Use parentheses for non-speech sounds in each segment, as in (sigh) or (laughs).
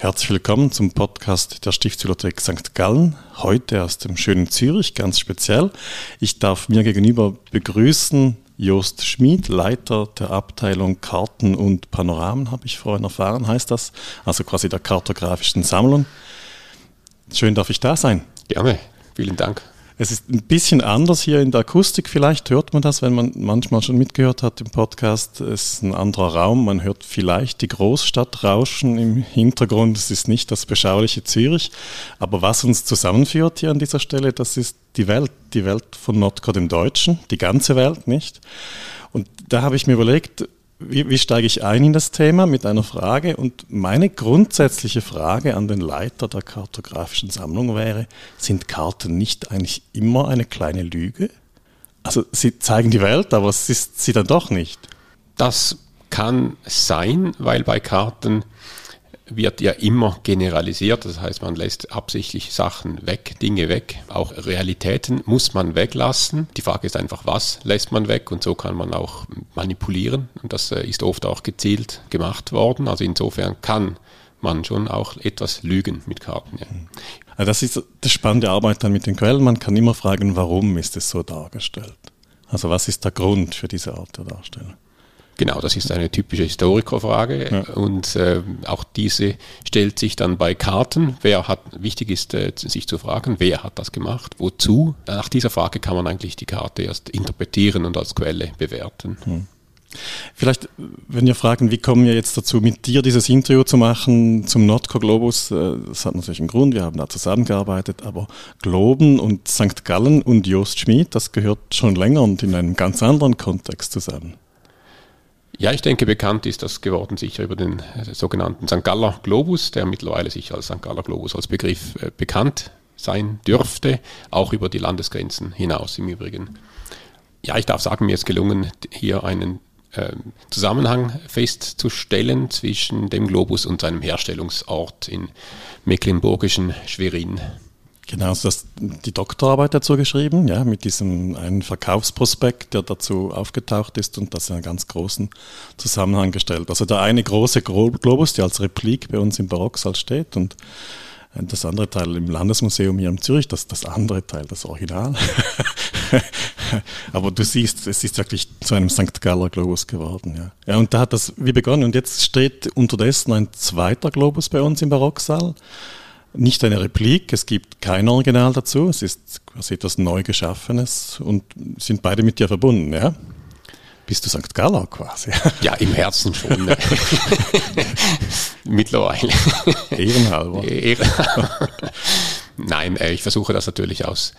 Herzlich willkommen zum Podcast der Stiftsbibliothek St. Gallen. Heute aus dem schönen Zürich, ganz speziell. Ich darf mir gegenüber begrüßen Jost Schmid, Leiter der Abteilung Karten und Panoramen, habe ich vorhin erfahren, heißt das. Also quasi der kartografischen Sammlung. Schön darf ich da sein. Gerne, vielen Dank. Es ist ein bisschen anders hier in der Akustik. Vielleicht hört man das, wenn man manchmal schon mitgehört hat im Podcast. Es ist ein anderer Raum. Man hört vielleicht die Großstadt rauschen im Hintergrund. Es ist nicht das beschauliche Zürich. Aber was uns zusammenführt hier an dieser Stelle, das ist die Welt. Die Welt von Notco dem Deutschen. Die ganze Welt, nicht? Und da habe ich mir überlegt, wie, wie steige ich ein in das Thema mit einer Frage? Und meine grundsätzliche Frage an den Leiter der kartografischen Sammlung wäre, sind Karten nicht eigentlich immer eine kleine Lüge? Also sie zeigen die Welt, aber es ist sie dann doch nicht. Das kann sein, weil bei Karten wird ja immer generalisiert. Das heißt, man lässt absichtlich Sachen weg, Dinge weg. Auch Realitäten muss man weglassen. Die Frage ist einfach, was lässt man weg? Und so kann man auch manipulieren. Und das äh, ist oft auch gezielt gemacht worden. Also insofern kann man schon auch etwas lügen mit Karten. Ja. Das ist das spannende Arbeit dann mit den Quellen. Man kann immer fragen, warum ist es so dargestellt? Also was ist der Grund für diese Art der Darstellung? Genau, das ist eine typische Historikerfrage ja. und äh, auch diese stellt sich dann bei Karten. Wer hat, wichtig ist, äh, sich zu fragen, wer hat das gemacht, wozu? Nach dieser Frage kann man eigentlich die Karte erst interpretieren und als Quelle bewerten. Hm. Vielleicht, wenn wir fragen, wie kommen wir jetzt dazu, mit dir dieses Interview zu machen zum Nordco Globus? Äh, das hat natürlich einen Grund, wir haben da zusammengearbeitet, aber Globen und St. Gallen und Jost Schmid, das gehört schon länger und in einem ganz anderen Kontext zusammen. Ja, ich denke, bekannt ist das geworden sicher über den äh, sogenannten St. Galler Globus, der mittlerweile sicher als St. Galler Globus als Begriff äh, bekannt sein dürfte, auch über die Landesgrenzen hinaus im Übrigen. Ja, ich darf sagen, mir ist gelungen, hier einen äh, Zusammenhang festzustellen zwischen dem Globus und seinem Herstellungsort in mecklenburgischen Schwerin. Genau, also das, die Doktorarbeit dazu geschrieben, ja, mit diesem einen Verkaufsprospekt, der dazu aufgetaucht ist und das in einen ganz großen Zusammenhang gestellt. Also der eine große Globus, der als Replik bei uns im Barocksaal steht und das andere Teil im Landesmuseum hier in Zürich, das, das andere Teil, das Original. (laughs) Aber du siehst, es ist wirklich zu einem St. Galler Globus geworden. Ja. ja, und da hat das wie begonnen. Und jetzt steht unterdessen ein zweiter Globus bei uns im Barocksaal nicht eine Replik, es gibt kein Original dazu, es ist quasi etwas neu geschaffenes und sind beide mit dir verbunden, ja? Bist du St. Gallau quasi? (laughs) Ja, im Herzen schon. Ne? (laughs) Mittlerweile. Ehrenhalber. (laughs) Ehrenhalber. Nein, äh, ich versuche das natürlich aus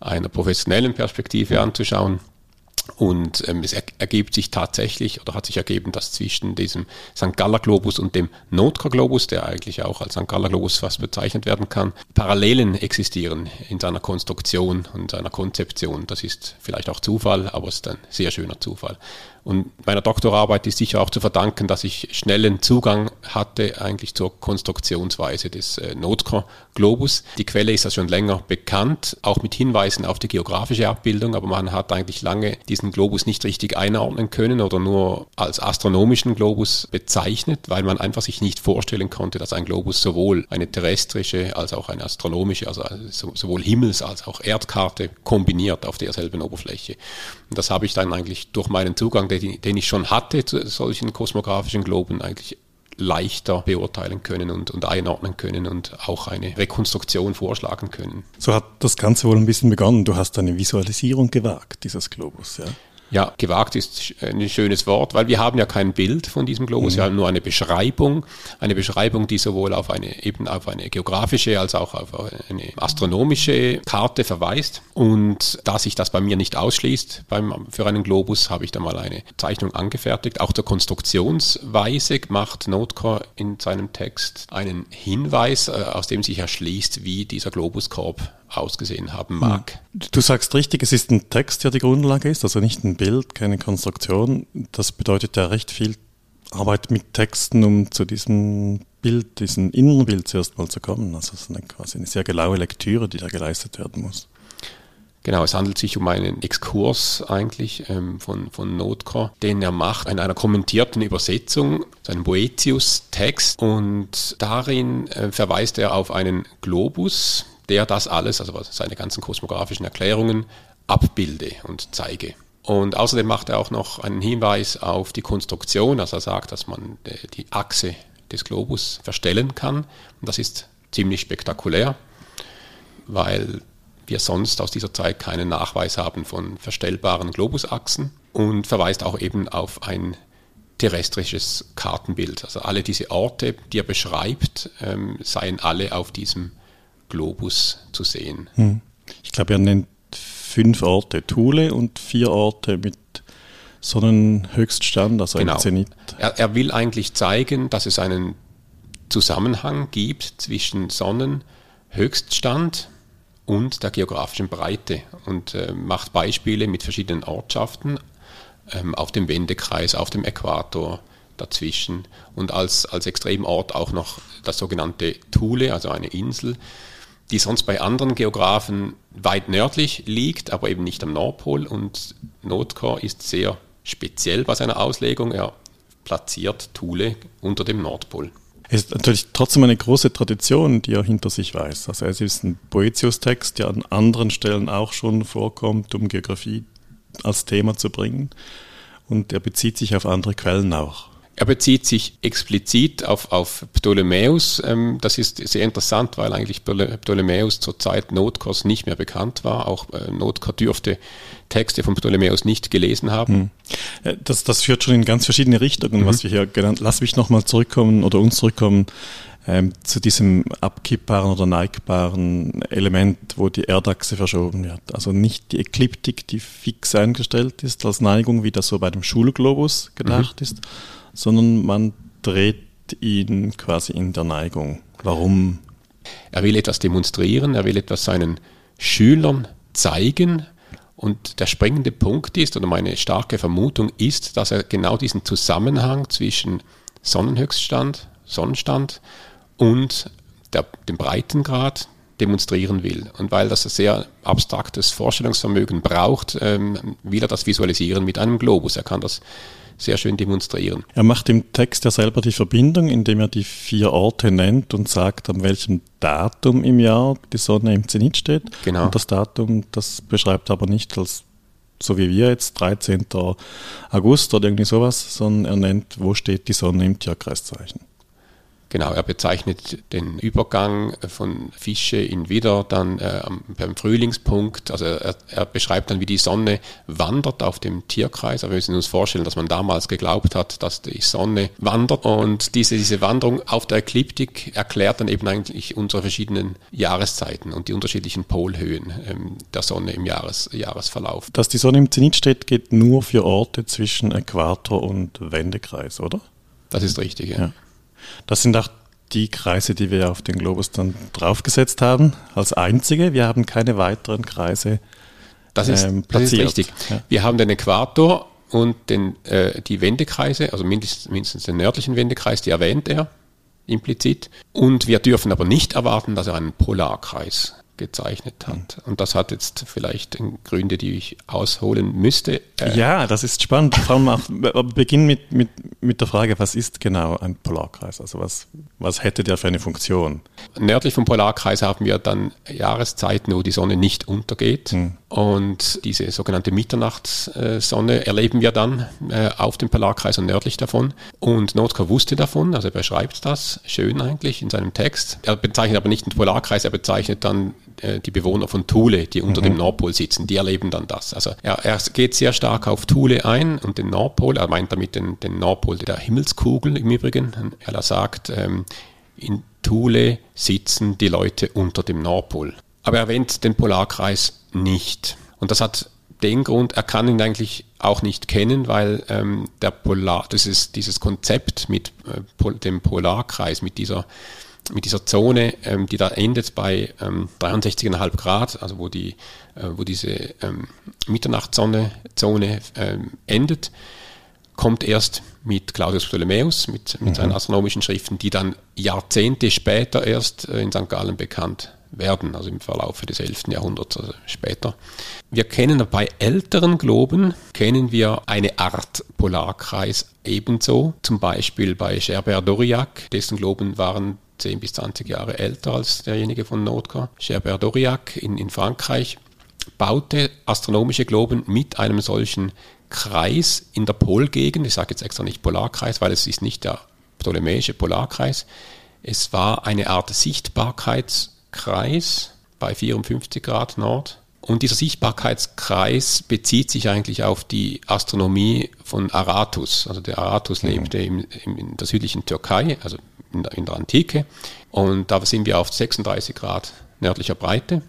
einer professionellen Perspektive anzuschauen. Und ähm, es ergibt sich tatsächlich oder hat sich ergeben, dass zwischen diesem St. Galler Globus und dem Notka Globus, der eigentlich auch als St. Galler Globus fast bezeichnet werden kann, Parallelen existieren in seiner Konstruktion und seiner Konzeption. Das ist vielleicht auch Zufall, aber es ist ein sehr schöner Zufall. Und meiner Doktorarbeit ist sicher auch zu verdanken, dass ich schnellen Zugang hatte eigentlich zur Konstruktionsweise des äh, Notker-Globus. Die Quelle ist ja schon länger bekannt, auch mit Hinweisen auf die geografische Abbildung, aber man hat eigentlich lange diesen Globus nicht richtig einordnen können oder nur als astronomischen Globus bezeichnet, weil man einfach sich nicht vorstellen konnte, dass ein Globus sowohl eine terrestrische als auch eine astronomische, also sowohl Himmels- als auch Erdkarte kombiniert auf derselben Oberfläche. Und das habe ich dann eigentlich durch meinen Zugang, den, den ich schon hatte zu solchen kosmografischen Globen, eigentlich leichter beurteilen können und, und einordnen können und auch eine Rekonstruktion vorschlagen können. So hat das Ganze wohl ein bisschen begonnen. Du hast eine Visualisierung gewagt, dieses Globus, ja? Ja, gewagt ist ein schönes Wort, weil wir haben ja kein Bild von diesem Globus, mhm. wir haben nur eine Beschreibung, eine Beschreibung, die sowohl auf eine eben auf eine geografische als auch auf eine astronomische Karte verweist. Und da sich das bei mir nicht ausschließt beim, für einen Globus, habe ich da mal eine Zeichnung angefertigt. Auch der Konstruktionsweise macht Notcore in seinem Text einen Hinweis, äh, aus dem sich erschließt, wie dieser Globuskorb ausgesehen haben mag. Du sagst richtig, es ist ein Text, der die Grundlage ist, also nicht ein Bild, keine Konstruktion. Das bedeutet ja recht viel Arbeit mit Texten, um zu diesem Bild, diesem Innenbild zuerst mal zu kommen. Also es ist eine, quasi eine sehr genaue Lektüre, die da geleistet werden muss. Genau, es handelt sich um einen Exkurs eigentlich ähm, von, von Notker, den er macht in einer kommentierten Übersetzung, seinen Boetius-Text. Und darin äh, verweist er auf einen Globus, der das alles, also seine ganzen kosmografischen Erklärungen, abbilde und zeige. Und außerdem macht er auch noch einen Hinweis auf die Konstruktion, also er sagt, dass man äh, die Achse des Globus verstellen kann. Und das ist ziemlich spektakulär, weil wir sonst aus dieser Zeit keinen Nachweis haben von verstellbaren Globusachsen und verweist auch eben auf ein terrestrisches Kartenbild. Also alle diese Orte, die er beschreibt, ähm, seien alle auf diesem Globus zu sehen. Hm. Ich glaube, er nennt fünf Orte Thule und vier Orte mit Sonnenhöchststand, also genau. Zenit. Er, er will eigentlich zeigen, dass es einen Zusammenhang gibt zwischen Sonnenhöchststand und der geografischen Breite und äh, macht Beispiele mit verschiedenen Ortschaften ähm, auf dem Wendekreis, auf dem Äquator dazwischen und als, als Extremort auch noch das sogenannte Thule, also eine Insel, die sonst bei anderen Geografen weit nördlich liegt, aber eben nicht am Nordpol und Notker ist sehr speziell bei seiner Auslegung. Er platziert Thule unter dem Nordpol. Es ist natürlich trotzdem eine große Tradition, die er hinter sich weiß. Also es ist ein Boetius-Text, der an anderen Stellen auch schon vorkommt, um Geografie als Thema zu bringen. Und er bezieht sich auf andere Quellen auch. Er bezieht sich explizit auf, auf Ptolemäus. Ähm, das ist sehr interessant, weil eigentlich Ptolemäus zur Zeit Notkos nicht mehr bekannt war. Auch äh, Notkos dürfte Texte von Ptolemäus nicht gelesen haben. Hm. Äh, das, das führt schon in ganz verschiedene Richtungen, mhm. was wir hier genannt Lass mich nochmal zurückkommen oder uns zurückkommen ähm, zu diesem abkippbaren oder neigbaren Element, wo die Erdachse verschoben wird. Also nicht die Ekliptik, die fix eingestellt ist als Neigung, wie das so bei dem Schulglobus gedacht mhm. ist, sondern man dreht ihn quasi in der Neigung. Warum? Er will etwas demonstrieren, er will etwas seinen Schülern zeigen. Und der springende Punkt ist, oder meine starke Vermutung ist, dass er genau diesen Zusammenhang zwischen Sonnenhöchststand, Sonnenstand und der, dem Breitengrad demonstrieren will. Und weil das ein sehr abstraktes Vorstellungsvermögen braucht, ähm, will er das visualisieren mit einem Globus. Er kann das sehr schön demonstrieren. Er macht im Text ja selber die Verbindung, indem er die vier Orte nennt und sagt, an welchem Datum im Jahr die Sonne im Zenit steht. Genau. Und das Datum, das beschreibt aber nicht als so wie wir jetzt, 13. August oder irgendwie sowas, sondern er nennt, wo steht die Sonne im Tierkreiszeichen. Genau, er bezeichnet den Übergang von Fische in Widder dann äh, beim Frühlingspunkt. Also er, er, beschreibt dann, wie die Sonne wandert auf dem Tierkreis. Aber wir müssen uns vorstellen, dass man damals geglaubt hat, dass die Sonne wandert. Und diese, diese Wanderung auf der Ekliptik erklärt dann eben eigentlich unsere verschiedenen Jahreszeiten und die unterschiedlichen Polhöhen ähm, der Sonne im Jahres, Jahresverlauf. Dass die Sonne im Zenit steht, geht nur für Orte zwischen Äquator und Wendekreis, oder? Das ist richtig, ja. ja. Das sind auch die Kreise, die wir auf den Globus dann draufgesetzt haben, als einzige. Wir haben keine weiteren Kreise das ist, ähm, platziert. Das ist richtig. Ja. Wir haben den Äquator und den, äh, die Wendekreise, also mindestens, mindestens den nördlichen Wendekreis, die erwähnt er implizit. Und wir dürfen aber nicht erwarten, dass er einen Polarkreis gezeichnet hat. Und das hat jetzt vielleicht Gründe, die ich ausholen müsste. Äh, ja, das ist spannend. Vor allem auch, beginnen mit, mit, mit der Frage, was ist genau ein Polarkreis? Also was, was hätte der für eine Funktion? Nördlich vom Polarkreis haben wir dann Jahreszeiten, wo die Sonne nicht untergeht. Hm. Und diese sogenannte Mitternachtssonne erleben wir dann äh, auf dem Polarkreis und nördlich davon. Und Notka wusste davon, also er beschreibt das schön eigentlich in seinem Text. Er bezeichnet aber nicht den Polarkreis, er bezeichnet dann äh, die Bewohner von Thule, die unter mhm. dem Nordpol sitzen, die erleben dann das. Also er, er, geht sehr stark auf Thule ein und den Nordpol, er meint damit den, den Nordpol der Himmelskugel im Übrigen. Er sagt, ähm, in Thule sitzen die Leute unter dem Nordpol. Aber er erwähnt den Polarkreis nicht. Und das hat den Grund, er kann ihn eigentlich auch nicht kennen, weil ähm, der Polar, das ist dieses Konzept mit äh, dem Polarkreis, mit dieser mit dieser Zone, ähm, die da endet bei ähm, 63,5 Grad, also wo, die, äh, wo diese ähm, Mitternachtszone Zone, ähm, endet, kommt erst mit Claudius Ptolemäus, mit, mit mhm. seinen astronomischen Schriften, die dann Jahrzehnte später erst äh, in St. Gallen bekannt werden, also im Verlauf des 11. Jahrhunderts, also später. Wir kennen bei älteren Globen, kennen wir eine Art Polarkreis ebenso, zum Beispiel bei Gerbert-Doriac, dessen Globen waren 10 bis 20 Jahre älter als derjenige von Notker. Gerbert-Doriac in, in Frankreich baute astronomische Globen mit einem solchen Kreis in der Polgegend. Ich sage jetzt extra nicht Polarkreis, weil es ist nicht der ptolemäische Polarkreis. Es war eine Art Sichtbarkeitskreis bei 54 Grad Nord. Und dieser Sichtbarkeitskreis bezieht sich eigentlich auf die Astronomie von Aratus. Also der Aratus mhm. lebte im, im, in der südlichen Türkei, also in der, in der Antike. Und da sind wir auf 36 Grad nördlicher Breite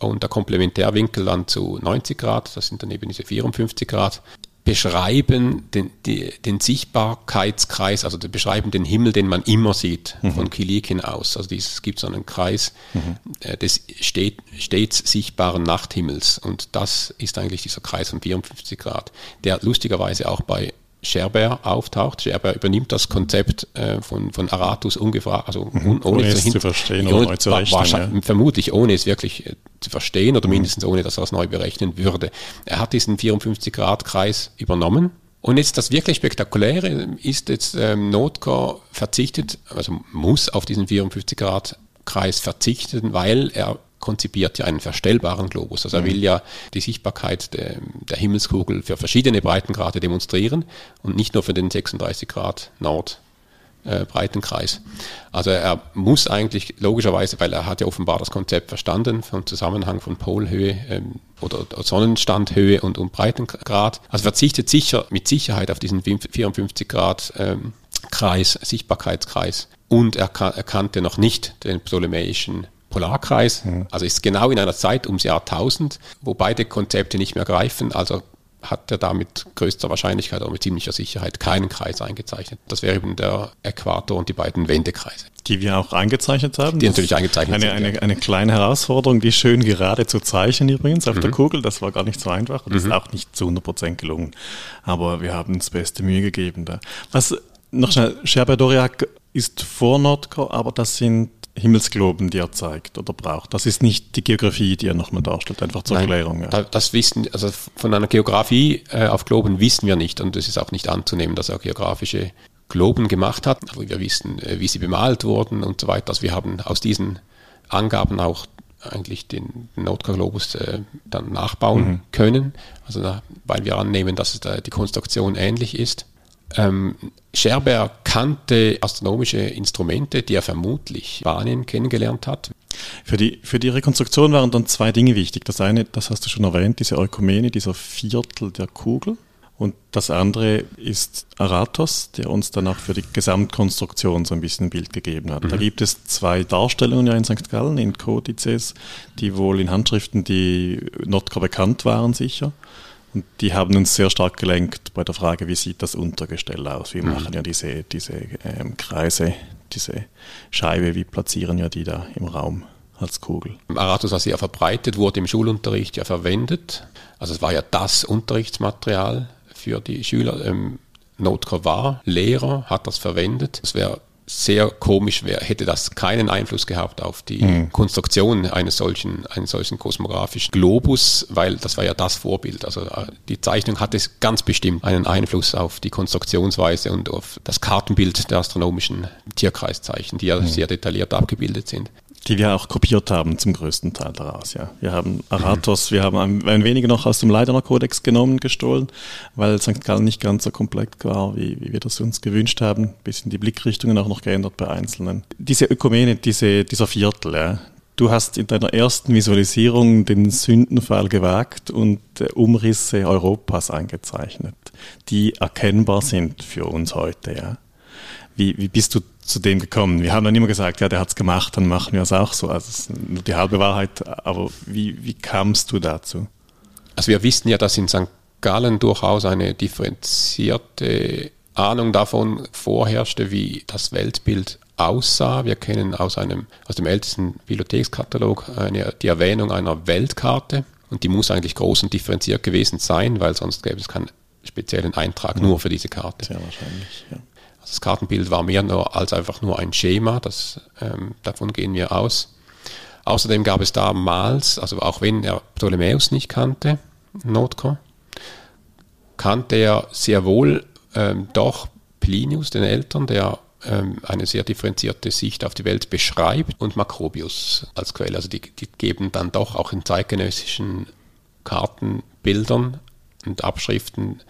und der Komplementärwinkel dann zu 90 Grad, das sind dann eben diese 54 Grad, beschreiben den, die, den Sichtbarkeitskreis, also beschreiben den Himmel, den man immer sieht, mhm. von Kilikin aus. Also es gibt so einen Kreis mhm. äh, des steht, stets sichtbaren Nachthimmels und das ist eigentlich dieser Kreis von 54 Grad, der lustigerweise auch bei Scherber auftaucht. Scherber übernimmt das Konzept äh, von, von Aratus ungefragt, also mhm. ohne, ohne es zu verstehen oder neu zu rechnen. Ja. Vermutlich ohne es wirklich äh, zu verstehen oder mhm. mindestens ohne, dass er es neu berechnen würde. Er hat diesen 54-Grad-Kreis übernommen. Und jetzt das wirklich Spektakuläre ist jetzt ähm, Notker verzichtet, also muss auf diesen 54-Grad-Kreis verzichten, weil er konzipiert ja einen verstellbaren Globus. Also er mhm. will ja die Sichtbarkeit der, der, Himmelskugel für verschiedene Breitengrade demonstrieren und nicht nur für den 36 Grad Nord. Äh, Breitenkreis. Also er muss eigentlich logischerweise, weil er hat ja offenbar das Konzept verstanden vom Zusammenhang von Polhöhe ähm, oder Sonnenstandhöhe und, und Breitengrad. Also verzichtet sicher mit Sicherheit auf diesen 54 Grad ähm, Kreis, Sichtbarkeitskreis. Und er, er kannte noch nicht den ptolemäischen Polarkreis. Also ist genau in einer Zeit ums Jahr 1000, wo beide Konzepte nicht mehr greifen. Also hat er da mit größter Wahrscheinlichkeit oder mit ziemlicher Sicherheit keinen Kreis eingezeichnet. Das wäre eben der Äquator und die beiden Wendekreise. Die wir auch eingezeichnet haben. Die natürlich eingezeichnet eine, sind. Eine, ja. eine kleine Herausforderung, die schön gerade zu zeichnen übrigens auf mhm. der Kugel. Das war gar nicht so einfach und mhm. ist auch nicht zu 100 Prozent gelungen. Aber wir haben uns beste Mühe gegeben da. Was noch schnell, Scherberdoriak ist vor Nordkor, aber das sind Himmelsgloben, die er zeigt oder braucht. Das ist nicht die Geografie, die er nochmal darstellt, einfach zur Nein, Erklärung. Ja. Das wissen, also von einer Geografie äh, auf Globen wissen wir nicht und es ist auch nicht anzunehmen, dass er geografische Globen gemacht hat. Aber wir wissen, äh, wie sie bemalt wurden und so weiter. Also wir haben aus diesen Angaben auch eigentlich den Notcar-Globus äh, dann nachbauen mhm. können, also weil wir annehmen, dass es da die Konstruktion ähnlich ist. Ähm, Scherber kannte astronomische Instrumente, die er vermutlich Spanien kennengelernt hat. Für die, für die Rekonstruktion waren dann zwei Dinge wichtig. Das eine, das hast du schon erwähnt, diese Eukumene, dieser Viertel der Kugel. Und das andere ist Aratos, der uns danach für die Gesamtkonstruktion so ein bisschen ein Bild gegeben hat. Mhm. Da gibt es zwei Darstellungen ja in St. Gallen, in Kodizes, die wohl in Handschriften, die Nordka bekannt waren, sicher. Und die haben uns sehr stark gelenkt bei der Frage, wie sieht das Untergestell aus? Wir mhm. machen ja diese, diese ähm, Kreise, diese Scheibe, wie platzieren ja die da im Raum als Kugel? Aratus war sehr verbreitet, wurde im Schulunterricht ja verwendet. Also es war ja das Unterrichtsmaterial für die Schüler. Ähm, Notker war Lehrer, hat das verwendet. Es wäre sehr komisch wäre, hätte das keinen Einfluss gehabt auf die mhm. Konstruktion eines solchen, eines solchen kosmografischen Globus, weil das war ja das Vorbild. Also äh, die Zeichnung hatte ganz bestimmt einen Einfluss auf die Konstruktionsweise und auf das Kartenbild der astronomischen Tierkreiszeichen, die ja mhm. sehr detailliert abgebildet sind. Die wir auch kopiert haben, zum größten Teil daraus, ja. Wir haben Aratos, mhm. wir haben ein, ein wenig noch aus dem Leidener Kodex genommen, gestohlen, weil St. Gallen nicht ganz so komplett war, wie, wie wir das uns gewünscht haben. Bisschen die Blickrichtungen auch noch geändert bei Einzelnen. Diese Ökumene, diese, dieser Viertel, ja. Du hast in deiner ersten Visualisierung den Sündenfall gewagt und Umrisse Europas eingezeichnet, die erkennbar sind für uns heute, ja. Wie, wie bist du zu dem gekommen? Wir haben dann immer gesagt, ja, der hat es gemacht, dann machen wir es auch so. Also es ist nur die halbe Wahrheit. Aber wie, wie kamst du dazu? Also wir wissen ja, dass in St. Gallen durchaus eine differenzierte Ahnung davon vorherrschte, wie das Weltbild aussah. Wir kennen aus, einem, aus dem ältesten Bibliothekskatalog eine, die Erwähnung einer Weltkarte und die muss eigentlich groß und differenziert gewesen sein, weil sonst gäbe es keinen speziellen Eintrag nur für diese Karte. Sehr wahrscheinlich, ja. Das Kartenbild war mehr nur als einfach nur ein Schema, das, ähm, davon gehen wir aus. Außerdem gab es damals, also auch wenn er Ptolemäus nicht kannte, Notko, kannte er sehr wohl ähm, doch Plinius, den Eltern, der ähm, eine sehr differenzierte Sicht auf die Welt beschreibt, und Macrobius als Quelle. Also die, die geben dann doch auch in zeitgenössischen Kartenbildern und Abschriften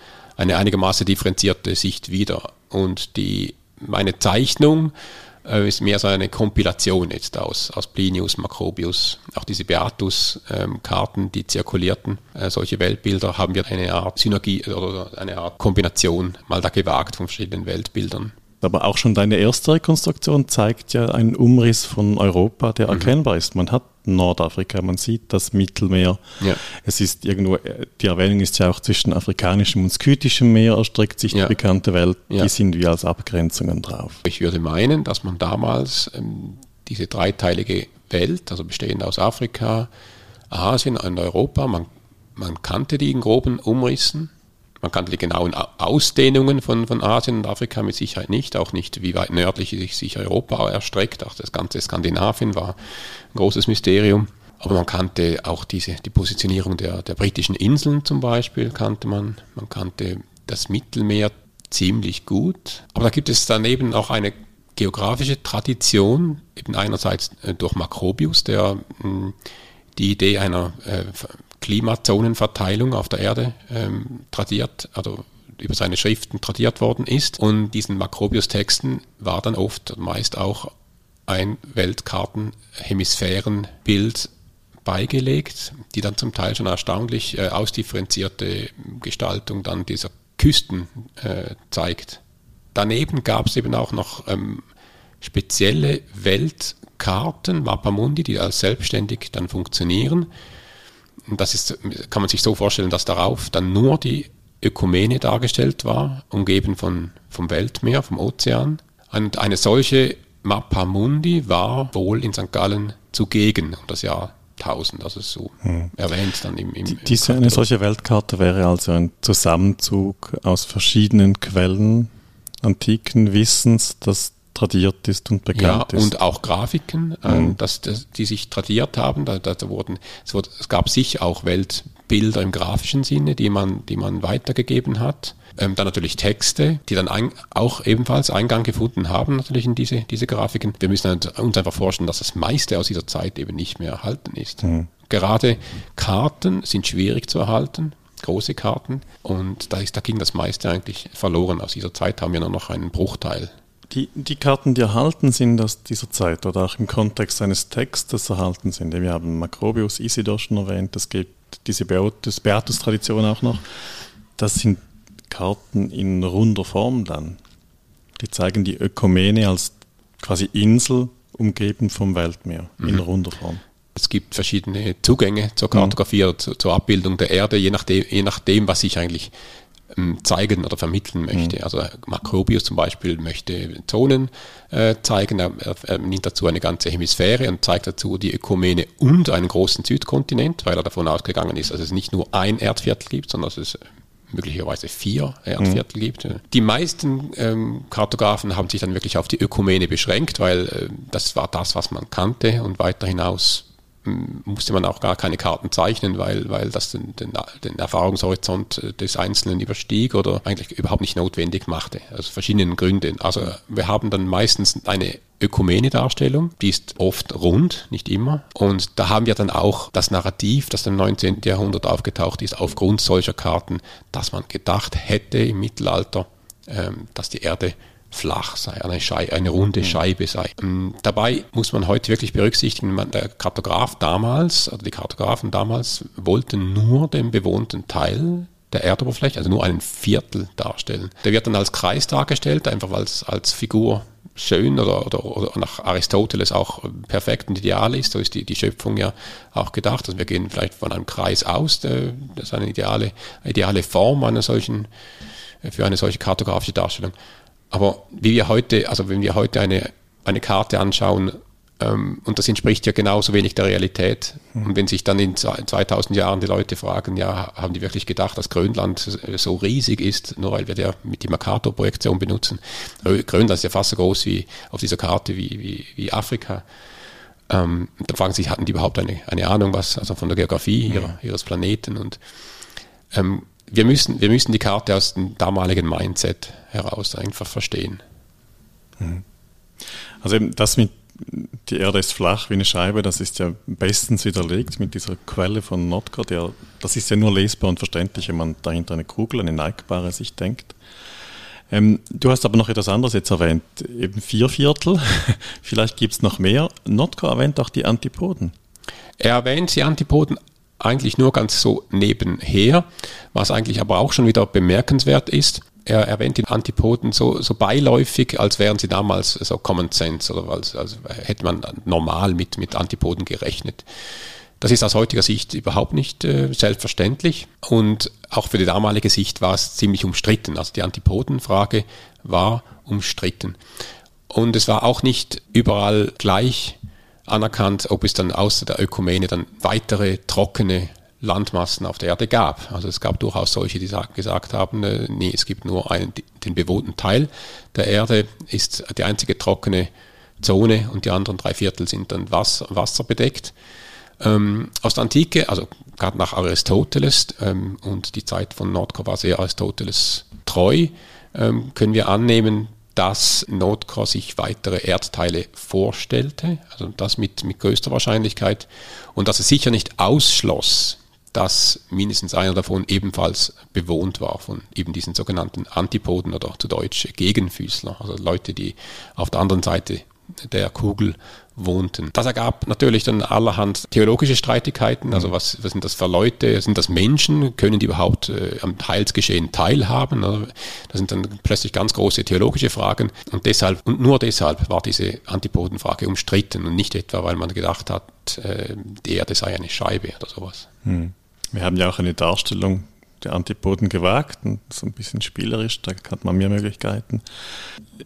eine einigermaßen differenzierte Sicht wieder. Und die, meine Zeichnung äh, ist mehr so eine Kompilation jetzt aus, aus Plinius, Macrobius, auch diese Beatus-Karten, ähm, die zirkulierten, äh, solche Weltbilder, haben wir eine Art Synergie oder eine Art Kombination mal da gewagt von verschiedenen Weltbildern. Aber auch schon deine erste Rekonstruktion zeigt ja einen Umriss von Europa, der mhm. erkennbar ist. Man hat Nordafrika, man sieht das Mittelmeer. Ja. Es ist irgendwo, die Erwähnung ist ja auch zwischen afrikanischem und skytischem Meer erstreckt sich ja. die bekannte Welt. Ja. Die sind wie als Abgrenzungen drauf. Ich würde meinen, dass man damals ähm, diese dreiteilige Welt, also bestehend aus Afrika, Asien und Europa, man, man kannte die in groben Umrissen man kannte die genauen Ausdehnungen von, von Asien und Afrika mit Sicherheit nicht, auch nicht, wie weit nördlich sich Europa erstreckt. Auch das ganze Skandinavien war ein großes Mysterium. Aber man kannte auch diese, die Positionierung der, der britischen Inseln zum Beispiel, kannte man. Man kannte das Mittelmeer ziemlich gut. Aber da gibt es daneben auch eine geografische Tradition, eben einerseits äh, durch Macrobius, der hm, die Idee einer äh, Klimazonenverteilung auf der Erde ähm, tradiert, also über seine Schriften tradiert worden ist. Und diesen Makrobius-Texten war dann oft meist auch ein Weltkartenhemisphärenbild beigelegt, die dann zum Teil schon erstaunlich äh, ausdifferenzierte Gestaltung dann dieser Küsten äh, zeigt. Daneben gab es eben auch noch ähm, spezielle Weltkarten, Mappamundi, die als selbstständig dann funktionieren, das ist, kann man sich so vorstellen, dass darauf dann nur die Ökumene dargestellt war, umgeben von, vom Weltmeer, vom Ozean. Und eine solche Mappa Mundi war wohl in St. Gallen zugegen um das Jahr 1000, also so hm. erwähnt dann im, im, im Diese, Eine solche Weltkarte wäre also ein Zusammenzug aus verschiedenen Quellen antiken Wissens, das tradiert ist und bekannt ja, ist. Und auch Grafiken, äh, mhm. dass, dass, die sich tradiert haben. Da, da wurden, es, wurde, es gab sicher auch Weltbilder im grafischen Sinne, die man, die man weitergegeben hat. Ähm, dann natürlich Texte, die dann ein, auch ebenfalls Eingang gefunden haben, natürlich in diese, diese Grafiken. Wir müssen uns einfach vorstellen, dass das meiste aus dieser Zeit eben nicht mehr erhalten ist. Mhm. Gerade Karten sind schwierig zu erhalten große Karten und da, ist, da ging das meiste eigentlich verloren. Aus dieser Zeit haben wir nur noch einen Bruchteil die, die Karten, die erhalten sind aus dieser Zeit oder auch im Kontext eines Textes erhalten sind, wir haben Macrobius, Isidor schon erwähnt, es gibt diese Beatus-Tradition auch noch, das sind Karten in runder Form dann. Die zeigen die Ökumene als quasi Insel umgeben vom Weltmeer mhm. in runder Form. Es gibt verschiedene Zugänge zur Kartografie oder zur Abbildung der Erde, je nachdem, je nachdem was ich eigentlich zeigen oder vermitteln möchte. Mhm. Also Macrobius zum Beispiel möchte Zonen äh, zeigen, er, er, nimmt dazu eine ganze Hemisphäre und zeigt dazu die Ökumene und einen großen Südkontinent, weil er davon ausgegangen ist, dass es nicht nur ein Erdviertel gibt, sondern dass es möglicherweise vier Erdviertel mhm. gibt. Die meisten ähm, Kartografen haben sich dann wirklich auf die Ökumene beschränkt, weil äh, das war das, was man kannte und weiter hinaus musste man auch gar keine Karten zeichnen, weil, weil das den, den, den, Erfahrungshorizont des Einzelnen überstieg oder eigentlich überhaupt nicht notwendig machte. Aus verschiedenen Gründen. Also wir haben dann meistens eine Ökumene-Darstellung, die ist oft rund, nicht immer. Und da haben wir dann auch das Narrativ, das im 19. Jahrhundert aufgetaucht ist, aufgrund solcher Karten, dass man gedacht hätte im Mittelalter, ähm, dass die Erde flach sei, eine, Schei eine runde mhm. Scheibe sei. Ähm, dabei muss man heute wirklich berücksichtigen, man, der Kartograf damals, also die Kartografen damals, wollten nur den bewohnten Teil der Erdoberfläche, also nur einen Viertel darstellen. Der wird dann als Kreis dargestellt, einfach weil es als Figur schön oder, oder, oder nach Aristoteles auch perfekt und ideal ist. So ist die, die Schöpfung ja auch gedacht. Also wir gehen vielleicht von einem Kreis aus, das ist eine ideale, ideale Form einer solchen, für eine solche kartografische Darstellung. Aber wie wir heute, also wenn wir heute eine, eine Karte anschauen, ähm, und das entspricht ja genauso wenig der Realität. Mhm. Und wenn sich dann in 2000 Jahren die Leute fragen, ja, haben die wirklich gedacht, dass Grönland so riesig ist, nur weil wir der mit die Mercator-Projektion benutzen. Grönland ist ja fast so groß wie auf dieser Karte wie, wie, wie Afrika. Ähm, da fragen sie, hatten die überhaupt eine, eine Ahnung, was, also von der Geografie ihrer, ihres Planeten und ähm, wir müssen, wir müssen die Karte aus dem damaligen Mindset heraus einfach verstehen. Mhm. Also eben das mit die Erde ist flach wie eine Scheibe, das ist ja bestens widerlegt mit dieser Quelle von Notker. Der, das ist ja nur lesbar und verständlich, wenn man dahinter eine Kugel, eine neigbare sich denkt. Ähm, du hast aber noch etwas anderes jetzt erwähnt, eben vier Viertel. (laughs) Vielleicht gibt es noch mehr. Notker erwähnt auch die Antipoden. Er erwähnt die Antipoden eigentlich nur ganz so nebenher, was eigentlich aber auch schon wieder bemerkenswert ist. Er erwähnt die Antipoden so, so beiläufig, als wären sie damals so Common Sense oder als, als hätte man normal mit, mit Antipoden gerechnet. Das ist aus heutiger Sicht überhaupt nicht äh, selbstverständlich und auch für die damalige Sicht war es ziemlich umstritten. Also die Antipodenfrage war umstritten. Und es war auch nicht überall gleich anerkannt, ob es dann außer der Ökumene dann weitere trockene Landmassen auf der Erde gab. Also es gab durchaus solche, die gesagt haben, äh, nee, es gibt nur einen, den bewohnten Teil der Erde, ist die einzige trockene Zone und die anderen drei Viertel sind dann Wasser, wasserbedeckt. Ähm, aus der Antike, also gerade nach Aristoteles ähm, und die Zeit von Nordkor war sehr Aristoteles treu, ähm, können wir annehmen, dass Nordkor sich weitere Erdteile vorstellte, also das mit, mit größter Wahrscheinlichkeit, und dass es sicher nicht ausschloss, dass mindestens einer davon ebenfalls bewohnt war von eben diesen sogenannten Antipoden oder zu Deutsch Gegenfüßler, also Leute, die auf der anderen Seite der Kugel wohnten. Das ergab natürlich dann allerhand theologische Streitigkeiten. Also was, was sind das für Leute? Sind das Menschen? Können die überhaupt äh, am Heilsgeschehen teilhaben? Also, das sind dann plötzlich ganz große theologische Fragen. Und deshalb, und nur deshalb war diese Antipodenfrage umstritten und nicht etwa, weil man gedacht hat, äh, die Erde sei eine Scheibe oder sowas. Hm. Wir haben ja auch eine Darstellung der Antipoden gewagt und so ein bisschen spielerisch, da hat man mehr Möglichkeiten.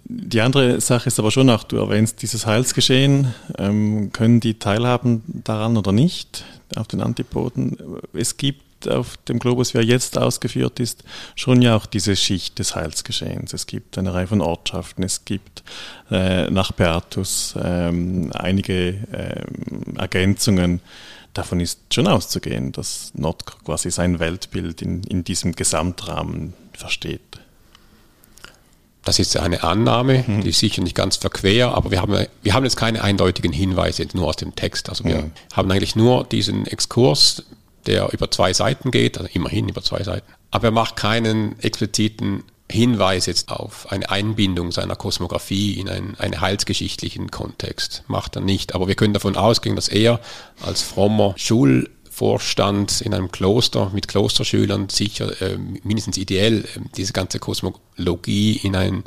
Die andere Sache ist aber schon auch, du erwähnst dieses Heilsgeschehen, ähm, können die teilhaben daran oder nicht, auf den Antipoden? Es gibt auf dem Globus, wie er jetzt ausgeführt ist, schon ja auch diese Schicht des Heilsgeschehens. Es gibt eine Reihe von Ortschaften, es gibt äh, nach Beatus ähm, einige ähm, Ergänzungen davon ist schon auszugehen, dass Notker quasi sein Weltbild in, in diesem Gesamtrahmen versteht. Das ist eine Annahme, mhm. die ist sicher nicht ganz verquer, aber wir haben, wir haben jetzt keine eindeutigen Hinweise nur aus dem Text. Also wir mhm. haben eigentlich nur diesen Exkurs, der über zwei Seiten geht, also immerhin über zwei Seiten. Aber er macht keinen expliziten Hinweis jetzt auf eine Einbindung seiner Kosmographie in einen, einen heilsgeschichtlichen Kontext. Macht er nicht. Aber wir können davon ausgehen, dass er als frommer Schulvorstand in einem Kloster mit Klosterschülern sicher äh, mindestens ideell äh, diese ganze Kosmologie in einen,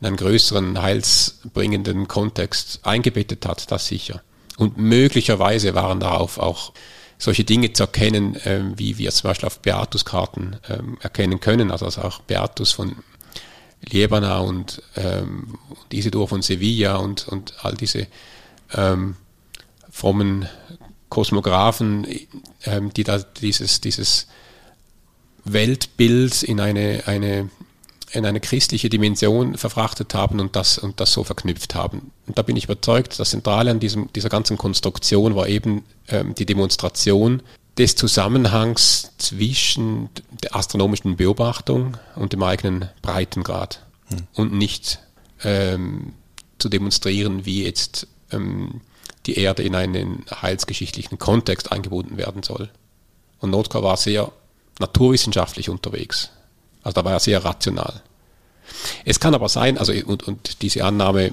in einen größeren heilsbringenden Kontext eingebettet hat, das sicher. Und möglicherweise waren darauf auch solche Dinge zu erkennen, ähm, wie wir zum Beispiel auf Beatus-Karten ähm, erkennen können. Also, also auch Beatus von Liebana und, ähm, Isidor von Sevilla und, und all diese ähm, frommen Kosmographen, ähm, die da dieses, dieses Weltbild in eine, eine in eine christliche Dimension verfrachtet haben und das, und das so verknüpft haben. Und da bin ich überzeugt, das Zentrale an diesem, dieser ganzen Konstruktion war eben ähm, die Demonstration des Zusammenhangs zwischen der astronomischen Beobachtung und dem eigenen Breitengrad hm. und nicht ähm, zu demonstrieren, wie jetzt ähm, die Erde in einen heilsgeschichtlichen Kontext eingebunden werden soll. Und Notker war sehr naturwissenschaftlich unterwegs. Also da war er sehr rational. Es kann aber sein, also und, und diese Annahme,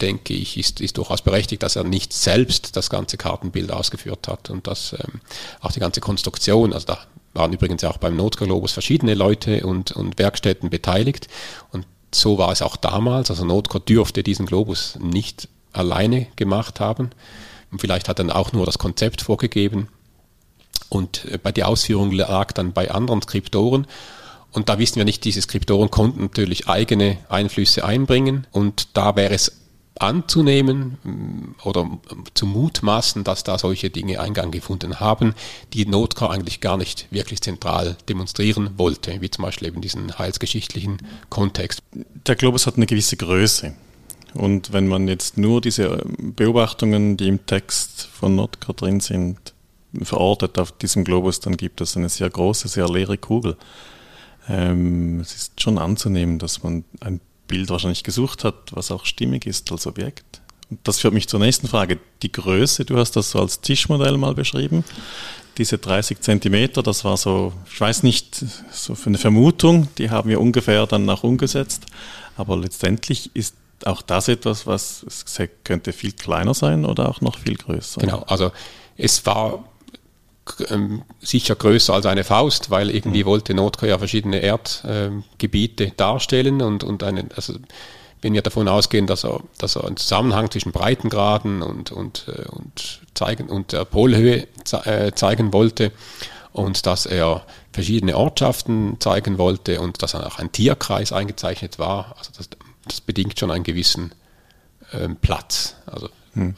denke ich, ist, ist durchaus berechtigt, dass er nicht selbst das ganze Kartenbild ausgeführt hat und dass ähm, auch die ganze Konstruktion, also da waren übrigens auch beim Notglobus verschiedene Leute und, und Werkstätten beteiligt und so war es auch damals. Also Notker dürfte diesen Globus nicht alleine gemacht haben. Und vielleicht hat er dann auch nur das Konzept vorgegeben. Und äh, bei der Ausführung lag dann bei anderen Skriptoren. Und da wissen wir nicht, diese Skriptoren konnten natürlich eigene Einflüsse einbringen und da wäre es anzunehmen mm, oder zu mutmaßen, dass da solche Dinge Eingang gefunden haben, die Notcar eigentlich gar nicht wirklich zentral demonstrieren wollte, wie zum Beispiel eben diesen heilsgeschichtlichen Kontext. Der Globus hat eine gewisse Größe Und wenn man jetzt nur diese ähm, Beobachtungen, die im Text von Notker drin sind, verortet auf diesem Globus, dann gibt es eine sehr große, sehr leere Kugel. Ähm, es ist schon anzunehmen, dass man ein Bild wahrscheinlich gesucht hat, was auch stimmig ist als Objekt. Und das führt mich zur nächsten Frage. Die Größe, du hast das so als Tischmodell mal beschrieben. Diese 30 Zentimeter, das war so, ich weiß nicht, so für eine Vermutung, die haben wir ungefähr dann auch umgesetzt. Aber letztendlich ist auch das etwas, was könnte viel kleiner sein oder auch noch viel größer. Genau, also es war sicher größer als eine Faust, weil irgendwie mhm. wollte Nordkorea verschiedene Erdgebiete darstellen und, und eine, also wenn wir davon ausgehen, dass er, dass er einen Zusammenhang zwischen Breitengraden und, und, äh, und, zeigen, und der Polhöhe äh, zeigen wollte und dass er verschiedene Ortschaften zeigen wollte und dass er auch ein Tierkreis eingezeichnet war, also das, das bedingt schon einen gewissen ähm, Platz. Also hm.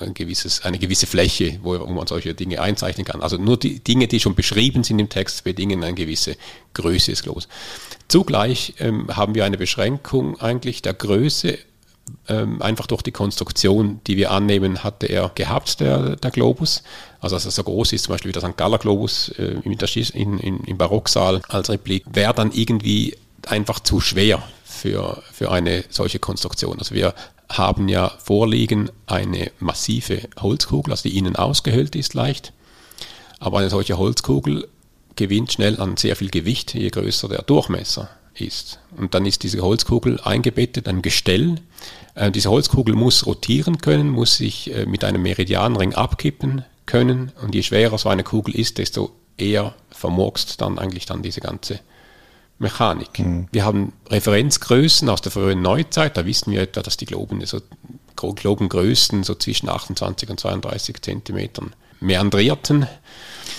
ein gewisses, eine gewisse Fläche, wo, wo, man solche Dinge einzeichnen kann. Also nur die Dinge, die schon beschrieben sind im Text, bedingen eine gewisse Größe des Globus. Zugleich ähm, haben wir eine Beschränkung eigentlich der Größe, ähm, einfach durch die Konstruktion, die wir annehmen, hatte er gehabt, der, der Globus. Also dass er so groß ist, zum Beispiel wie der St. Galler Globus äh, in, in, im Barocksaal als Replik, wäre dann irgendwie einfach zu schwer für, für eine solche Konstruktion. Also wir haben ja vorliegen eine massive Holzkugel, also die innen ausgehöhlt ist leicht. Aber eine solche Holzkugel gewinnt schnell an sehr viel Gewicht, je größer der Durchmesser ist. Und dann ist diese Holzkugel eingebettet, ein Gestell. Äh, diese Holzkugel muss rotieren können, muss sich äh, mit einem Meridianring abkippen können. Und je schwerer so eine Kugel ist, desto eher vermurkst dann eigentlich dann diese ganze Mechanik. Mhm. Wir haben Referenzgrößen aus der frühen Neuzeit, da wissen wir etwa, dass die Globen, so, Globengrößen so zwischen 28 und 32 Zentimetern meandrierten.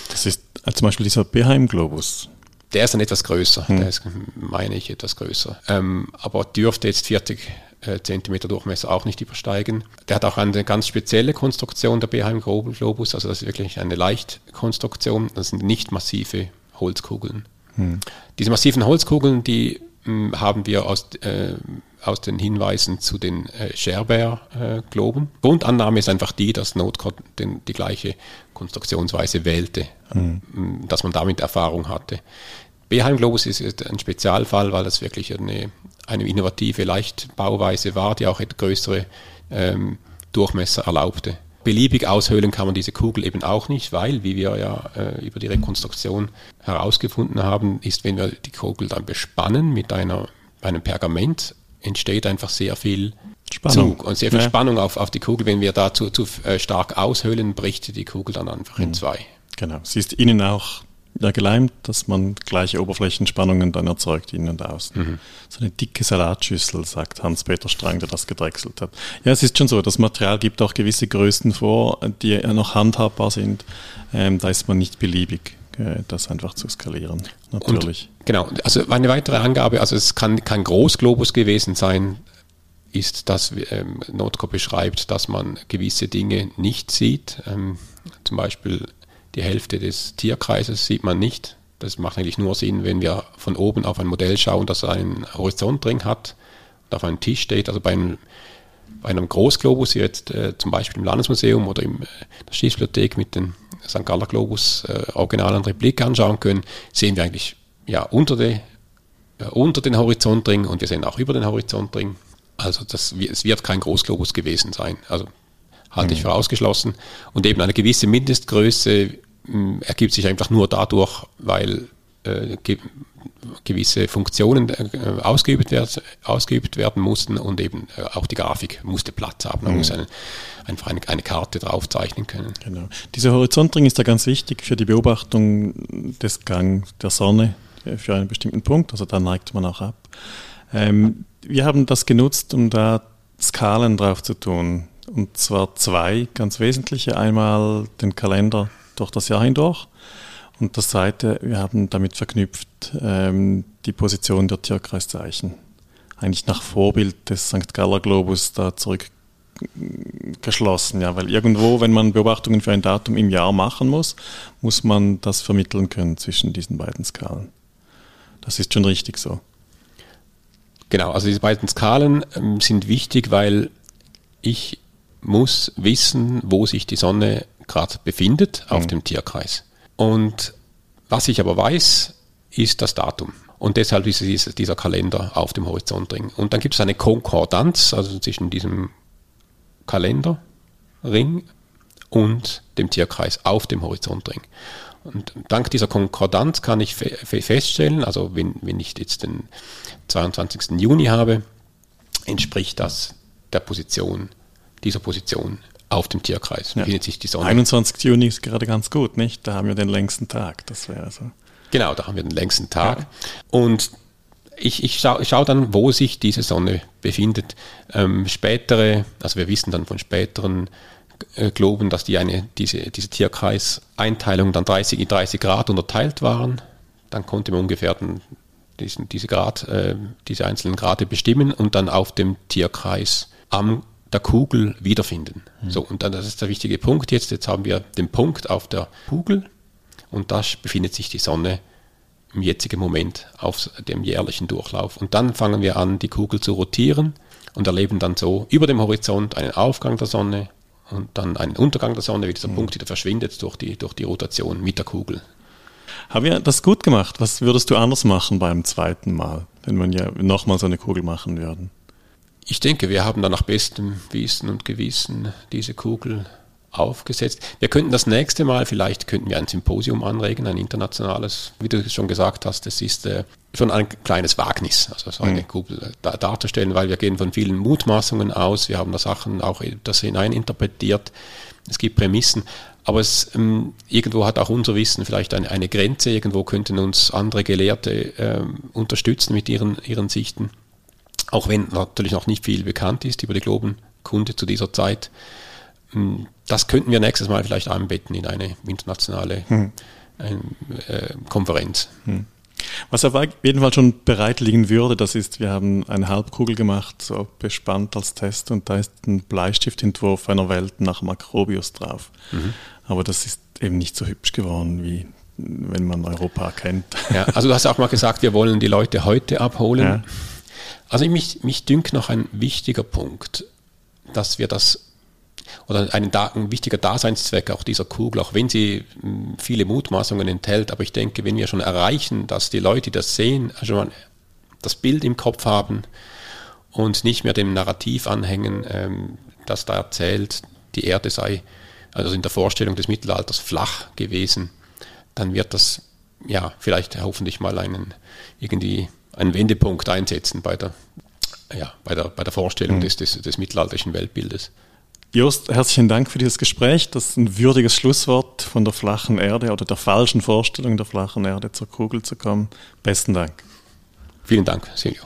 Das ist also zum Beispiel dieser Beheim-Globus. Der ist dann etwas größer, mhm. der ist, meine ich, etwas größer. Ähm, aber dürfte jetzt 40 äh, Zentimeter Durchmesser auch nicht übersteigen. Der hat auch eine ganz spezielle Konstruktion, der Beheim-Globus, also das ist wirklich eine Leichtkonstruktion, das sind nicht massive Holzkugeln. Hm. Diese massiven Holzkugeln, die mh, hm, haben wir aus, äh, aus den Hinweisen zu den äh, Scherber-Globen. Äh, Grundannahme ist einfach die, dass Notcode den, die gleiche Konstruktionsweise wählte, hm. Hm, dass man damit Erfahrung hatte. Beheim-Globus ist ein Spezialfall, weil das wirklich eine, eine innovative Leichtbauweise war, die auch größere ähm, Durchmesser erlaubte. Beliebig aushöhlen kann man diese Kugel eben auch nicht, weil, wie wir ja äh, über die Rekonstruktion herausgefunden haben, ist, wenn wir die Kugel dann bespannen mit einer, einem Pergament, entsteht einfach sehr viel Spannung. Zug und sehr viel ja. Spannung auf, auf die Kugel. Wenn wir da zu, zu äh, stark aushöhlen, bricht die Kugel dann einfach mhm. in zwei. Genau. Sie ist innen auch ja, geleimt, dass man gleiche Oberflächenspannungen dann erzeugt, innen und außen. Mhm. So eine dicke Salatschüssel, sagt Hans-Peter Strang, der das gedrechselt hat. Ja, es ist schon so, das Material gibt auch gewisse Größen vor, die noch handhabbar sind. Ähm, da ist man nicht beliebig, äh, das einfach zu skalieren, natürlich. Und, genau, also eine weitere Angabe, also es kann kein Großglobus gewesen sein, ist, dass ähm, Notco beschreibt, dass man gewisse Dinge nicht sieht. Ähm, zum Beispiel die Hälfte des Tierkreises sieht man nicht. Das macht eigentlich nur Sinn, wenn wir von oben auf ein Modell schauen, das einen Horizontring hat und auf einem Tisch steht. Also bei einem, bei einem Großglobus, jetzt äh, zum Beispiel im Landesmuseum oder in äh, der Schiffsbibliothek mit den St. Galler Globus äh, Original und Replik anschauen können, sehen wir eigentlich ja, unter, de, äh, unter den Horizontring und wir sehen auch über den Horizontring. Also das, es wird kein Großglobus gewesen sein. Also halte mhm. ich für ausgeschlossen. Und eben eine gewisse Mindestgröße mh, mm, ergibt sich einfach nur dadurch, weil äh, ge gewisse Funktionen äh, ausgeübt, werd, ausgeübt, werden mussten und eben äh, auch die Grafik musste Platz haben. Man mhm. muss eine, einfach eine, eine, Karte draufzeichnen können. Genau. Dieser Horizontring ist ja ganz wichtig für die Beobachtung des Gangs der Sonne äh, für einen bestimmten Punkt. Also da neigt man auch ab. Ähm, wir haben das genutzt, um da Skalen drauf zu tun. Und zwar zwei ganz wesentliche. Einmal den Kalender durch das Jahr hindurch. Und das zweite, wir haben damit verknüpft ähm, die Position der Tierkreiszeichen. Eigentlich nach Vorbild des St. Galler Globus da zurückgeschlossen. Ja, weil irgendwo, wenn man Beobachtungen für ein Datum im Jahr machen muss, muss man das vermitteln können zwischen diesen beiden Skalen. Das ist schon richtig so. Genau, also diese beiden Skalen ähm, sind wichtig, weil ich muss wissen, wo sich die Sonne gerade befindet auf mhm. dem Tierkreis. Und was ich aber weiß, ist das Datum. Und deshalb ist dieser Kalender auf dem Horizontring. Und dann gibt es eine Konkordanz, also zwischen diesem Kalenderring und dem Tierkreis auf dem Horizontring. Und dank dieser Konkordanz kann ich feststellen, also wenn, wenn ich jetzt den 22. Juni habe, entspricht das der Position, dieser Position auf dem Tierkreis. Ja. Befindet sich die Sonne. 21. Juni ist gerade ganz gut, nicht? Da haben wir den längsten Tag. Das wäre also. Genau, da haben wir den längsten Tag. Ja. Und ich, ich schaue schau dann, wo sich diese Sonne befindet. Ähm, spätere, also wir wissen dann von späteren äh, Globen, dass die eine, diese, diese Tierkreiseinteilung dann 30 in 30 Grad unterteilt waren. Dann konnte man ungefähr den, diesen, diese, Grad, äh, diese einzelnen Grade bestimmen und dann auf dem Tierkreis am der Kugel wiederfinden. Mhm. So, und dann das ist der wichtige Punkt jetzt. Jetzt haben wir den Punkt auf der Kugel und da befindet sich die Sonne im jetzigen Moment auf dem jährlichen Durchlauf. Und dann fangen wir an, die Kugel zu rotieren und erleben dann so über dem Horizont einen Aufgang der Sonne und dann einen Untergang der Sonne, wie dieser mhm. Punkt wieder verschwindet durch die, durch die Rotation mit der Kugel. Haben wir das gut gemacht? Was würdest du anders machen beim zweiten Mal, wenn wir ja nochmal so eine Kugel machen würden? Ich denke, wir haben da nach bestem Wissen und Gewissen diese Kugel aufgesetzt. Wir könnten das nächste Mal, vielleicht könnten wir ein Symposium anregen, ein internationales, wie du schon gesagt hast, das ist äh, schon ein kleines Wagnis, also so eine mhm. Kugel da, darzustellen, weil wir gehen von vielen Mutmaßungen aus, wir haben da Sachen auch das hineininterpretiert, es gibt Prämissen, aber es, ähm, irgendwo hat auch unser Wissen vielleicht eine, eine Grenze, irgendwo könnten uns andere Gelehrte ähm, unterstützen mit ihren, ihren Sichten, auch wenn natürlich noch nicht viel bekannt ist über die Globenkunde zu dieser Zeit. Hm, das könnten wir nächstes Mal vielleicht einbetten in eine internationale hm. äh, Konferenz. Hm. Was auf jeden Fall schon bereit liegen würde, das ist, wir haben eine Halbkugel gemacht, so bespannt als Test und da ist ein Bleistiftentwurf einer Welt nach Makrobius drauf. Mhm. Aber das ist eben nicht so hübsch geworden, wie wenn man Europa kennt. Ja, also du hast auch mal gesagt, wir wollen die Leute heute abholen. Ja. Also mich, mich dünkt noch ein wichtiger Punkt, dass wir das oder ein, ein, wichtiger Daseinszweck auch dieser Kugel, auch wenn sie hm, viele Mutmaßungen enthält. Aber ich denke, wenn wir schon erreichen, dass die Leute, das sehen, also das Bild im Kopf haben und nicht mehr dem Narrativ anhängen, ähm, das da erzählt, die Erde sei also in der Vorstellung des Mittelalters flach gewesen, dann wird das ja vielleicht hoffentlich mal einen irgendwie einen Wendepunkt einsetzen bei der ja, bei der, bei der Vorstellung mhm. des, des, des mittelalterlichen Weltbildes. Jost, herzlichen Dank für dieses Gespräch. Das ist ein würdiges Schlusswort von der flachen Erde oder der falschen Vorstellung der flachen Erde zur Kugel zu kommen. Besten Dank. Vielen Dank, Silvio.